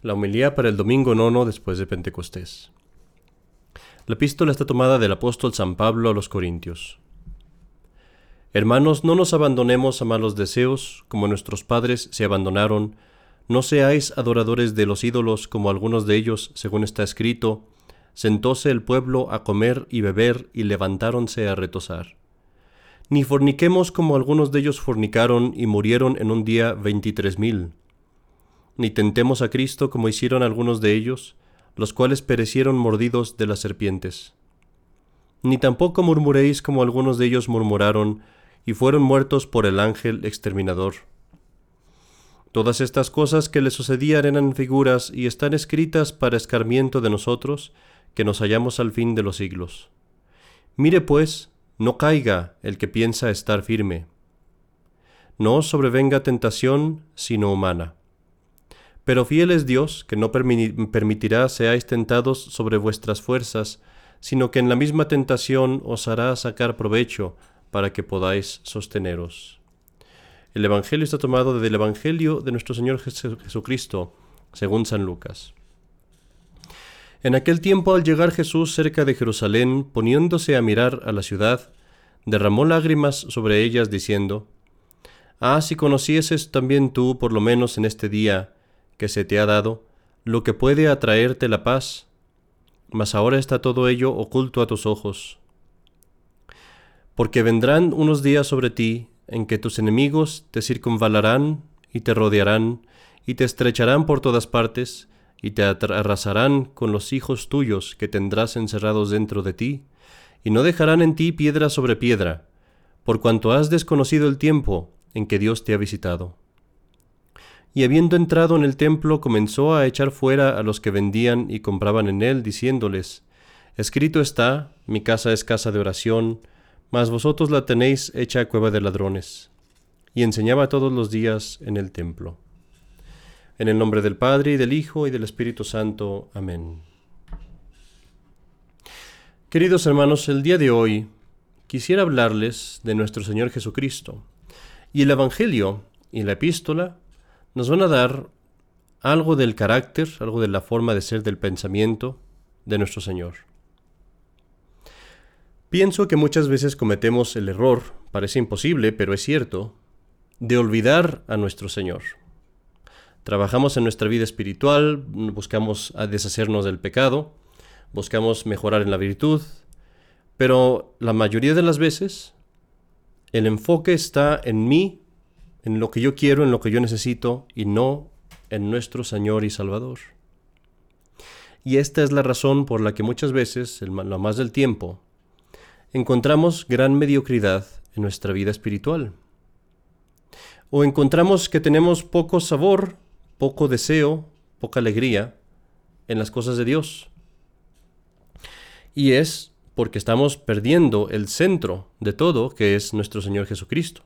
La homilía para el domingo nono después de Pentecostés. La epístola está tomada del apóstol San Pablo a los Corintios. Hermanos, no nos abandonemos a malos deseos, como nuestros padres se abandonaron. No seáis adoradores de los ídolos, como algunos de ellos, según está escrito, sentóse el pueblo a comer y beber y levantáronse a retosar. Ni forniquemos como algunos de ellos fornicaron y murieron en un día veintitrés mil ni tentemos a Cristo como hicieron algunos de ellos, los cuales perecieron mordidos de las serpientes. Ni tampoco murmuréis como algunos de ellos murmuraron, y fueron muertos por el ángel exterminador. Todas estas cosas que le sucedían eran figuras y están escritas para escarmiento de nosotros, que nos hallamos al fin de los siglos. Mire pues, no caiga el que piensa estar firme. No sobrevenga tentación sino humana pero fiel es Dios, que no permitirá seáis tentados sobre vuestras fuerzas, sino que en la misma tentación os hará sacar provecho para que podáis sosteneros. El Evangelio está tomado del Evangelio de nuestro Señor Jesucristo, según San Lucas. En aquel tiempo, al llegar Jesús cerca de Jerusalén, poniéndose a mirar a la ciudad, derramó lágrimas sobre ellas, diciendo, Ah, si conocieses también tú, por lo menos en este día, que se te ha dado, lo que puede atraerte la paz, mas ahora está todo ello oculto a tus ojos. Porque vendrán unos días sobre ti en que tus enemigos te circunvalarán y te rodearán y te estrecharán por todas partes y te arrasarán con los hijos tuyos que tendrás encerrados dentro de ti, y no dejarán en ti piedra sobre piedra, por cuanto has desconocido el tiempo en que Dios te ha visitado y habiendo entrado en el templo comenzó a echar fuera a los que vendían y compraban en él, diciéndoles, Escrito está, mi casa es casa de oración, mas vosotros la tenéis hecha cueva de ladrones. Y enseñaba todos los días en el templo. En el nombre del Padre y del Hijo y del Espíritu Santo. Amén. Queridos hermanos, el día de hoy quisiera hablarles de nuestro Señor Jesucristo. Y el Evangelio y la epístola nos van a dar algo del carácter, algo de la forma de ser del pensamiento de nuestro Señor. Pienso que muchas veces cometemos el error, parece imposible, pero es cierto, de olvidar a nuestro Señor. Trabajamos en nuestra vida espiritual, buscamos deshacernos del pecado, buscamos mejorar en la virtud, pero la mayoría de las veces el enfoque está en mí en lo que yo quiero, en lo que yo necesito y no en nuestro Señor y Salvador. Y esta es la razón por la que muchas veces, lo más del tiempo, encontramos gran mediocridad en nuestra vida espiritual. O encontramos que tenemos poco sabor, poco deseo, poca alegría en las cosas de Dios. Y es porque estamos perdiendo el centro de todo, que es nuestro Señor Jesucristo.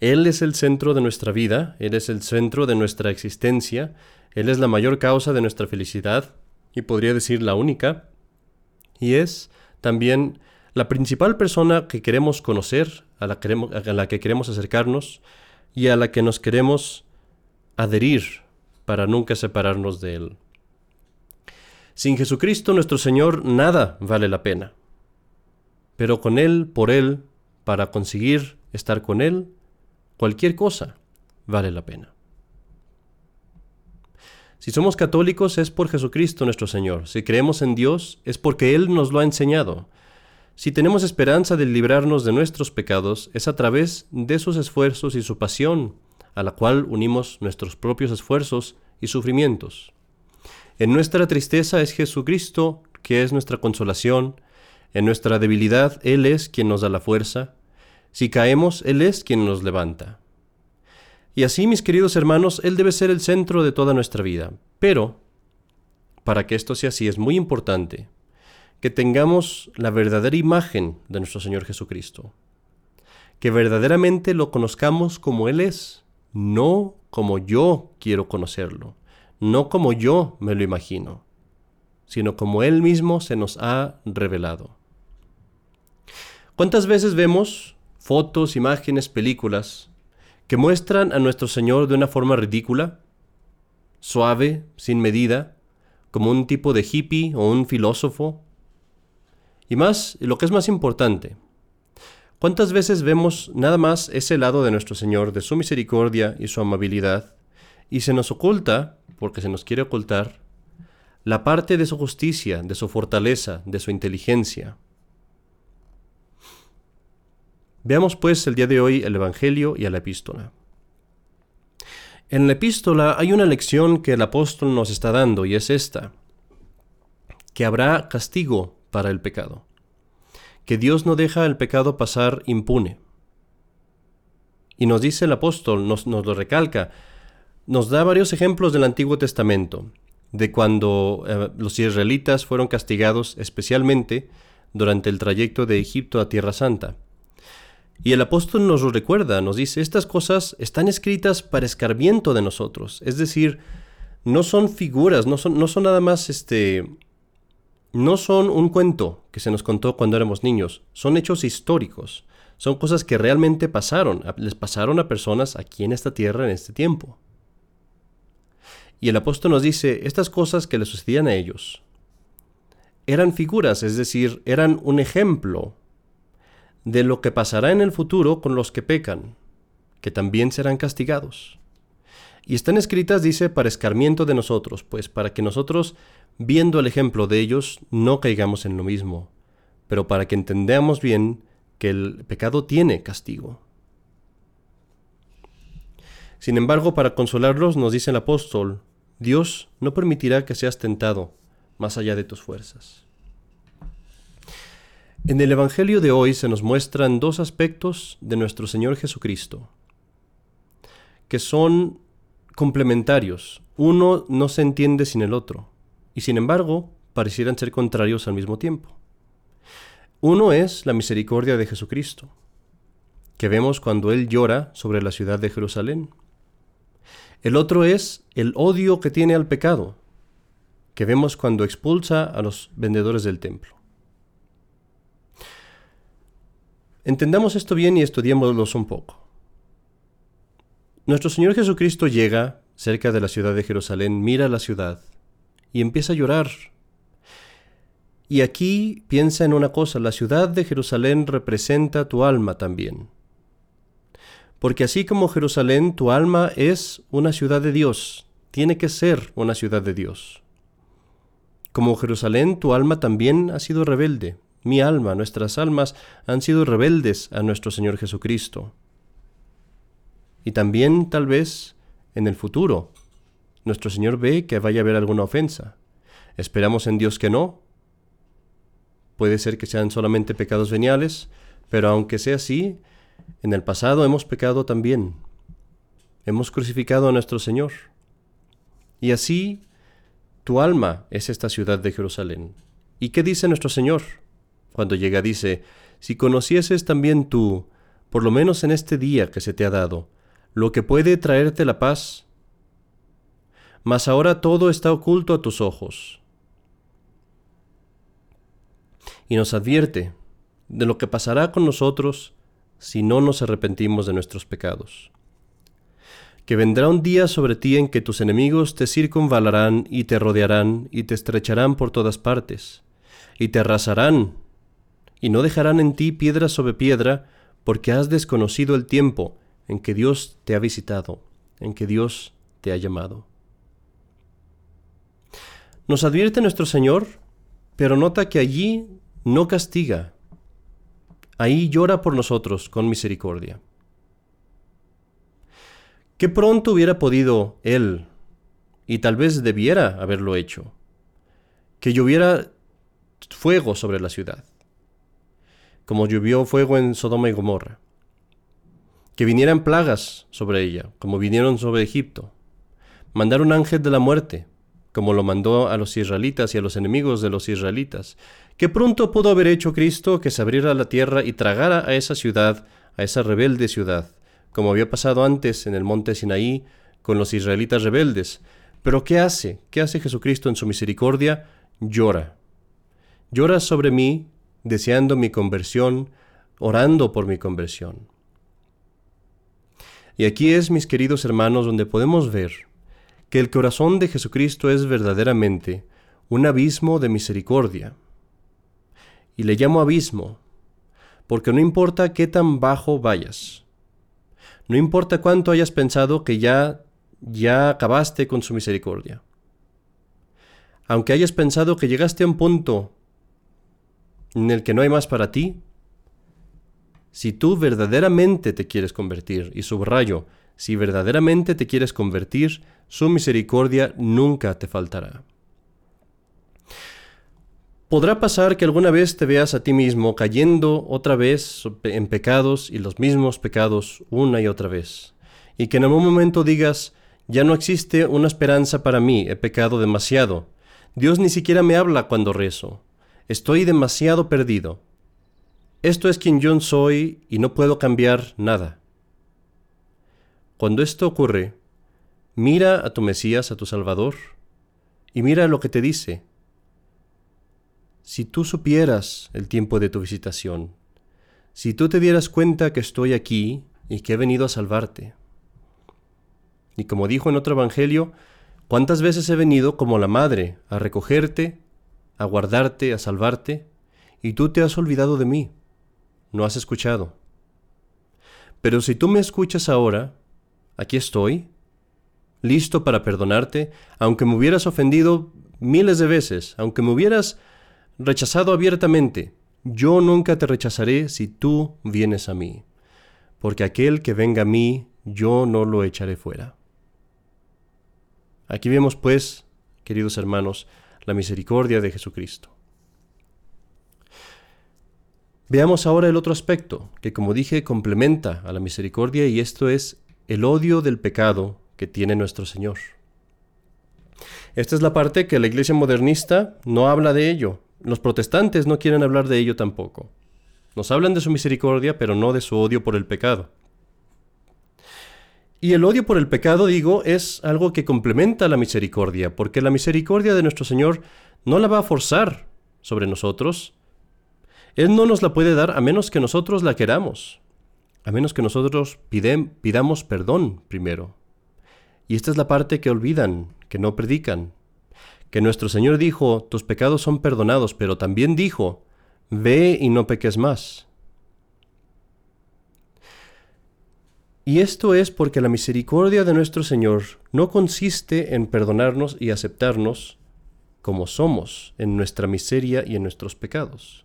Él es el centro de nuestra vida, Él es el centro de nuestra existencia, Él es la mayor causa de nuestra felicidad, y podría decir la única, y es también la principal persona que queremos conocer, a la, a la que queremos acercarnos y a la que nos queremos adherir para nunca separarnos de Él. Sin Jesucristo nuestro Señor nada vale la pena, pero con Él, por Él, para conseguir estar con Él, Cualquier cosa vale la pena. Si somos católicos es por Jesucristo nuestro Señor. Si creemos en Dios es porque Él nos lo ha enseñado. Si tenemos esperanza de librarnos de nuestros pecados es a través de sus esfuerzos y su pasión, a la cual unimos nuestros propios esfuerzos y sufrimientos. En nuestra tristeza es Jesucristo que es nuestra consolación, en nuestra debilidad Él es quien nos da la fuerza, si caemos, Él es quien nos levanta. Y así, mis queridos hermanos, Él debe ser el centro de toda nuestra vida. Pero, para que esto sea así, es muy importante que tengamos la verdadera imagen de nuestro Señor Jesucristo. Que verdaderamente lo conozcamos como Él es, no como yo quiero conocerlo, no como yo me lo imagino, sino como Él mismo se nos ha revelado. ¿Cuántas veces vemos fotos, imágenes, películas que muestran a nuestro Señor de una forma ridícula, suave, sin medida, como un tipo de hippie o un filósofo. Y más, lo que es más importante, ¿cuántas veces vemos nada más ese lado de nuestro Señor, de su misericordia y su amabilidad, y se nos oculta, porque se nos quiere ocultar, la parte de su justicia, de su fortaleza, de su inteligencia? Veamos pues el día de hoy el Evangelio y la epístola. En la epístola hay una lección que el apóstol nos está dando y es esta, que habrá castigo para el pecado, que Dios no deja el pecado pasar impune. Y nos dice el apóstol, nos, lo recalca, nos da varios ejemplos del Antiguo Testamento, de cuando eh, los israelitas fueron castigados especialmente durante el trayecto de Egipto a Tierra Santa. Y el apóstol nos lo recuerda, nos dice, estas cosas están escritas para escarmiento de nosotros. Es decir, no son figuras, no son, no son nada más este... No son un cuento que se nos contó cuando éramos niños, son hechos históricos, son cosas que realmente pasaron, les pasaron a personas aquí en esta tierra en este tiempo. Y el apóstol nos dice, estas cosas que le sucedían a ellos eran figuras, es decir, eran un ejemplo de lo que pasará en el futuro con los que pecan, que también serán castigados. Y están escritas, dice, para escarmiento de nosotros, pues para que nosotros, viendo el ejemplo de ellos, no caigamos en lo mismo, pero para que entendamos bien que el pecado tiene castigo. Sin embargo, para consolarlos, nos dice el apóstol, Dios no permitirá que seas tentado más allá de tus fuerzas. En el Evangelio de hoy se nos muestran dos aspectos de nuestro Señor Jesucristo, que son complementarios. Uno no se entiende sin el otro, y sin embargo parecieran ser contrarios al mismo tiempo. Uno es la misericordia de Jesucristo, que vemos cuando Él llora sobre la ciudad de Jerusalén. El otro es el odio que tiene al pecado, que vemos cuando expulsa a los vendedores del templo. Entendamos esto bien y estudiémoslo un poco. Nuestro Señor Jesucristo llega cerca de la ciudad de Jerusalén, mira la ciudad y empieza a llorar. Y aquí piensa en una cosa, la ciudad de Jerusalén representa tu alma también. Porque así como Jerusalén, tu alma es una ciudad de Dios, tiene que ser una ciudad de Dios. Como Jerusalén, tu alma también ha sido rebelde, mi alma, nuestras almas han sido rebeldes a nuestro Señor Jesucristo. Y también tal vez en el futuro, nuestro Señor ve que vaya a haber alguna ofensa. Esperamos en Dios que no. Puede ser que sean solamente pecados veniales, pero aunque sea así, en el pasado hemos pecado también. Hemos crucificado a nuestro Señor. Y así tu alma es esta ciudad de Jerusalén. ¿Y qué dice nuestro Señor? Cuando llega dice, si conocieses también tú, por lo menos en este día que se te ha dado, lo que puede traerte la paz, mas ahora todo está oculto a tus ojos. Y nos advierte de lo que pasará con nosotros si no nos arrepentimos de nuestros pecados. Que vendrá un día sobre ti en que tus enemigos te circunvalarán y te rodearán y te estrecharán por todas partes, y te arrasarán y no dejarán en ti piedra sobre piedra, porque has desconocido el tiempo en que Dios te ha visitado, en que Dios te ha llamado. Nos advierte nuestro Señor, pero nota que allí no castiga, ahí llora por nosotros con misericordia. Qué pronto hubiera podido Él, y tal vez debiera haberlo hecho, que lloviera fuego sobre la ciudad, como llovió fuego en Sodoma y Gomorra. Que vinieran plagas sobre ella, como vinieron sobre Egipto. Mandar un ángel de la muerte, como lo mandó a los israelitas y a los enemigos de los israelitas. Que pronto pudo haber hecho Cristo que se abriera la tierra y tragara a esa ciudad, a esa rebelde ciudad, como había pasado antes en el monte Sinaí con los israelitas rebeldes. Pero ¿qué hace? ¿Qué hace Jesucristo en su misericordia? Llora. Llora sobre mí deseando mi conversión, orando por mi conversión. Y aquí es, mis queridos hermanos, donde podemos ver que el corazón de Jesucristo es verdaderamente un abismo de misericordia. Y le llamo abismo, porque no importa qué tan bajo vayas, no importa cuánto hayas pensado que ya ya acabaste con su misericordia. Aunque hayas pensado que llegaste a un punto en el que no hay más para ti, si tú verdaderamente te quieres convertir, y subrayo, si verdaderamente te quieres convertir, su misericordia nunca te faltará. Podrá pasar que alguna vez te veas a ti mismo cayendo otra vez en pecados y los mismos pecados una y otra vez, y que en algún momento digas, ya no existe una esperanza para mí, he pecado demasiado. Dios ni siquiera me habla cuando rezo. Estoy demasiado perdido. Esto es quien yo soy y no puedo cambiar nada. Cuando esto ocurre, mira a tu Mesías, a tu Salvador, y mira lo que te dice. Si tú supieras el tiempo de tu visitación, si tú te dieras cuenta que estoy aquí y que he venido a salvarte. Y como dijo en otro evangelio, ¿cuántas veces he venido como la madre a recogerte, a guardarte, a salvarte, y tú te has olvidado de mí? no has escuchado. Pero si tú me escuchas ahora, aquí estoy, listo para perdonarte, aunque me hubieras ofendido miles de veces, aunque me hubieras rechazado abiertamente, yo nunca te rechazaré si tú vienes a mí, porque aquel que venga a mí, yo no lo echaré fuera. Aquí vemos, pues, queridos hermanos, la misericordia de Jesucristo. Veamos ahora el otro aspecto, que como dije complementa a la misericordia y esto es el odio del pecado que tiene nuestro Señor. Esta es la parte que la iglesia modernista no habla de ello. Los protestantes no quieren hablar de ello tampoco. Nos hablan de su misericordia, pero no de su odio por el pecado. Y el odio por el pecado, digo, es algo que complementa la misericordia, porque la misericordia de nuestro Señor no la va a forzar sobre nosotros, él no nos la puede dar a menos que nosotros la queramos, a menos que nosotros pidamos perdón primero. Y esta es la parte que olvidan, que no predican. Que nuestro Señor dijo, tus pecados son perdonados, pero también dijo, ve y no peques más. Y esto es porque la misericordia de nuestro Señor no consiste en perdonarnos y aceptarnos como somos en nuestra miseria y en nuestros pecados.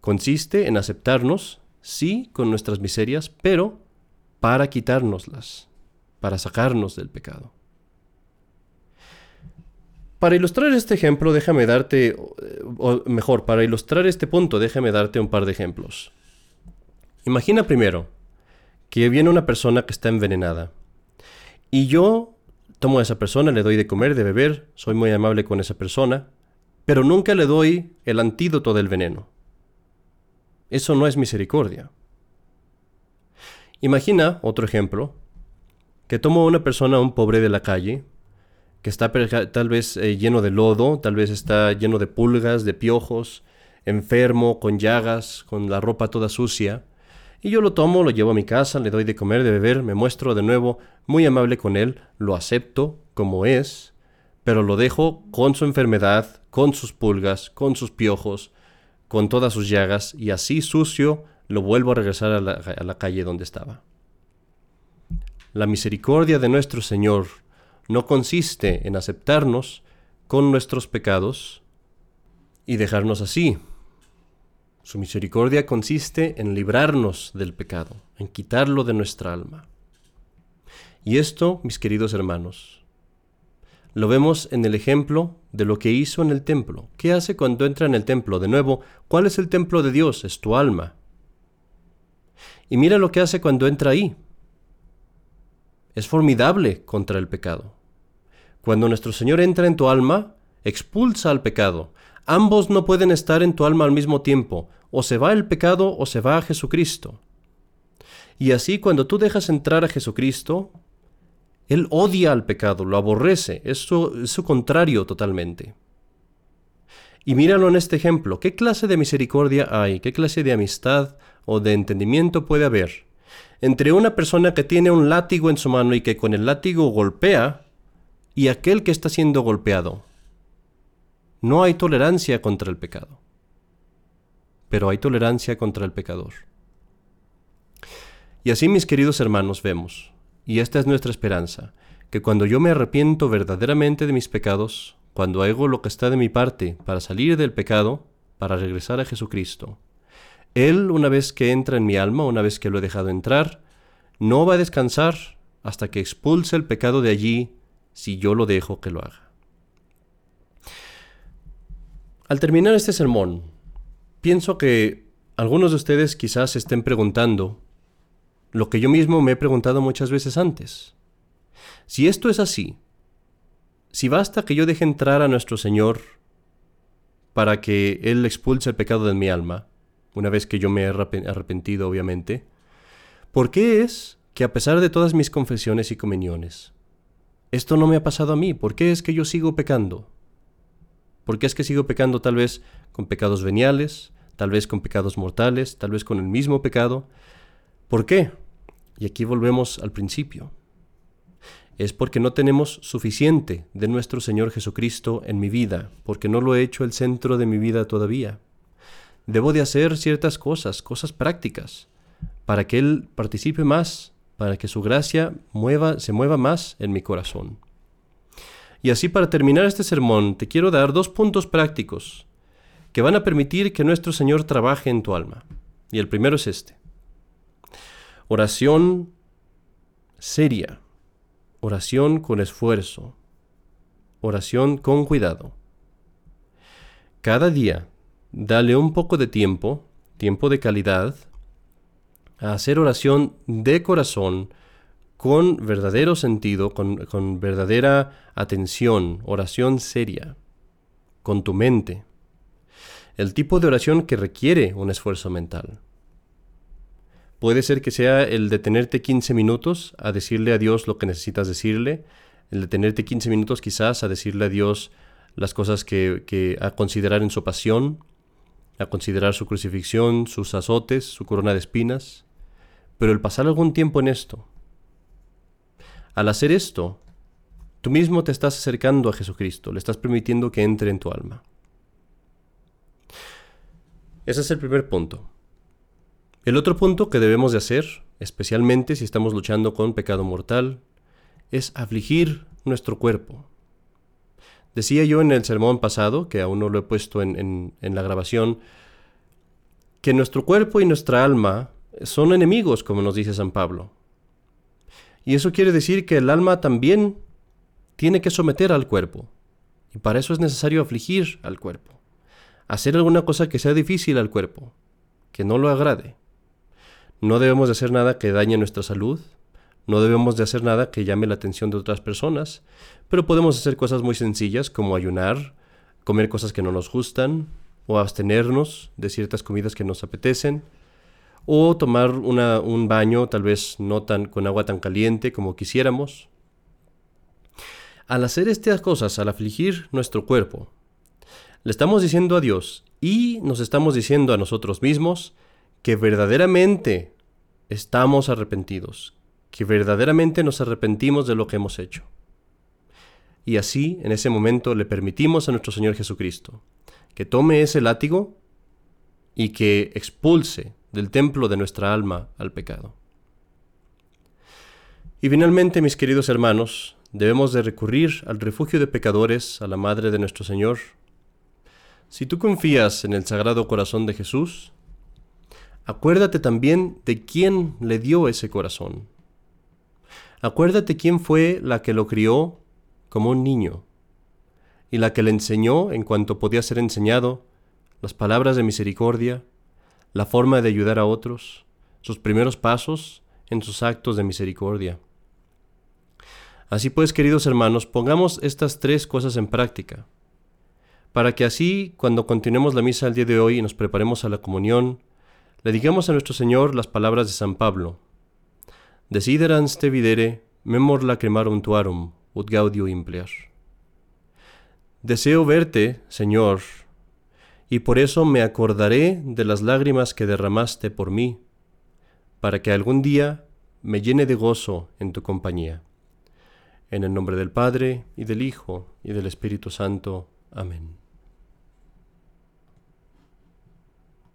Consiste en aceptarnos, sí, con nuestras miserias, pero para quitárnoslas, para sacarnos del pecado. Para ilustrar este ejemplo, déjame darte, o mejor, para ilustrar este punto, déjame darte un par de ejemplos. Imagina primero que viene una persona que está envenenada y yo tomo a esa persona, le doy de comer, de beber, soy muy amable con esa persona, pero nunca le doy el antídoto del veneno. Eso no es misericordia. Imagina otro ejemplo, que tomo a una persona, un pobre de la calle, que está tal vez eh, lleno de lodo, tal vez está lleno de pulgas, de piojos, enfermo, con llagas, con la ropa toda sucia, y yo lo tomo, lo llevo a mi casa, le doy de comer, de beber, me muestro de nuevo muy amable con él, lo acepto como es, pero lo dejo con su enfermedad, con sus pulgas, con sus piojos, con todas sus llagas, y así sucio lo vuelvo a regresar a la, a la calle donde estaba. La misericordia de nuestro Señor no consiste en aceptarnos con nuestros pecados y dejarnos así. Su misericordia consiste en librarnos del pecado, en quitarlo de nuestra alma. Y esto, mis queridos hermanos, lo vemos en el ejemplo de lo que hizo en el templo. ¿Qué hace cuando entra en el templo? De nuevo, ¿cuál es el templo de Dios? Es tu alma. Y mira lo que hace cuando entra ahí. Es formidable contra el pecado. Cuando nuestro Señor entra en tu alma, expulsa al pecado. Ambos no pueden estar en tu alma al mismo tiempo. O se va el pecado o se va a Jesucristo. Y así cuando tú dejas entrar a Jesucristo, él odia al pecado, lo aborrece, es su, contrario totalmente. Y míralo en este ejemplo, ¿qué clase de misericordia hay? ¿Qué clase de amistad o de entendimiento puede haber entre una persona que tiene un látigo en su mano y que con el látigo golpea y aquel que está siendo golpeado. No hay tolerancia contra el pecado, pero hay tolerancia contra el pecador. Y así, mis queridos hermanos, vemos, y esta es nuestra esperanza, que cuando yo me arrepiento verdaderamente de mis pecados, cuando hago lo que está de mi parte para salir del pecado, para regresar a Jesucristo, Él, una vez que entra en mi alma, una vez que lo he dejado entrar, no va a descansar hasta que expulse el pecado de allí si yo lo dejo que lo haga. Al terminar este sermón, pienso que algunos de ustedes quizás estén preguntando lo que yo mismo me he preguntado muchas veces antes. Si esto es así, si basta que yo deje entrar a nuestro Señor para que Él expulse el pecado de mi alma, una vez que yo me he arrepentido, obviamente, ¿por qué es que a pesar de todas mis confesiones y comuniones, esto no me ha pasado a mí? ¿Por qué es que yo sigo pecando? ¿Por qué es que sigo pecando tal vez con pecados veniales, tal vez con pecados mortales, tal vez con el mismo pecado? ¿Por qué? Y aquí volvemos al principio. Es porque no tenemos suficiente de nuestro Señor Jesucristo en mi vida, porque no lo he hecho el centro de mi vida todavía. Debo de hacer ciertas cosas, cosas prácticas, para que Él participe más, para que su gracia se mueva más en mi corazón. Y así para terminar este sermón, te quiero dar dos puntos prácticos que van a permitir que nuestro Señor trabaje en tu alma. Y el primero es este. Oración seria, oración con esfuerzo, oración con cuidado. Cada día, dale un poco de tiempo, tiempo de calidad, a hacer oración de corazón, con verdadero sentido, con, con, verdadera atención, oración seria, con tu mente. El tipo de oración que requiere un esfuerzo mental. Puede ser que sea el detenerte 15 minutos a decirle a Dios lo que necesitas decirle, el detenerte 15 minutos quizás a decirle a Dios las cosas que, a considerar en su pasión, a considerar su crucifixión, sus azotes, su corona de espinas, pero el pasar algún tiempo en esto. Al hacer esto, tú mismo te estás acercando a Jesucristo, le estás permitiendo que entre en tu alma. Ese es el primer punto. El otro punto que debemos de hacer, especialmente si estamos luchando con pecado mortal, es afligir nuestro cuerpo. Decía yo en el sermón pasado, que aún no lo he puesto en, en la grabación, que nuestro cuerpo y nuestra alma son enemigos, como nos dice San Pablo. Y eso quiere decir que el alma también tiene que someter al cuerpo. Y para eso es necesario afligir al cuerpo. Hacer alguna cosa que sea difícil al cuerpo, que no lo agrade. No debemos de hacer nada que dañe nuestra salud, no debemos de hacer nada que llame la atención de otras personas, pero podemos hacer cosas muy sencillas como ayunar, comer cosas que no nos gustan, o abstenernos de ciertas comidas que nos apetecen, o tomar un baño tal vez no tan con agua tan caliente como quisiéramos. Al hacer estas cosas, al afligir nuestro cuerpo, le estamos diciendo a Dios y nos estamos diciendo a nosotros mismos que verdaderamente estamos arrepentidos, que verdaderamente nos arrepentimos de lo que hemos hecho. Y así, en ese momento, le permitimos a nuestro Señor Jesucristo que tome ese látigo y que expulse del templo de nuestra alma al pecado. Y finalmente, mis queridos hermanos, debemos de recurrir al refugio de pecadores, a la Madre de nuestro Señor. Si tú confías en el Sagrado Corazón de Jesús, Acuérdate también de quién le dio ese corazón. Acuérdate quién fue la que lo crió como un niño y la que le enseñó, en cuanto podía ser enseñado, las palabras de misericordia, la forma de ayudar a otros, sus primeros pasos en sus actos de misericordia. Así pues, queridos hermanos, pongamos estas tres cosas en práctica, para que así, cuando continuemos la misa el día de hoy y nos preparemos a la comunión, le digamos a nuestro Señor las palabras de San Pablo. Desiderans te videre, memor lacrimarum tuarum, ut gaudio implear. Deseo verte, Señor, y por eso me acordaré de las lágrimas que derramaste por mí, para que algún día me llene de gozo en tu compañía. En el nombre del Padre, y del Hijo, y del Espíritu Santo. Amén.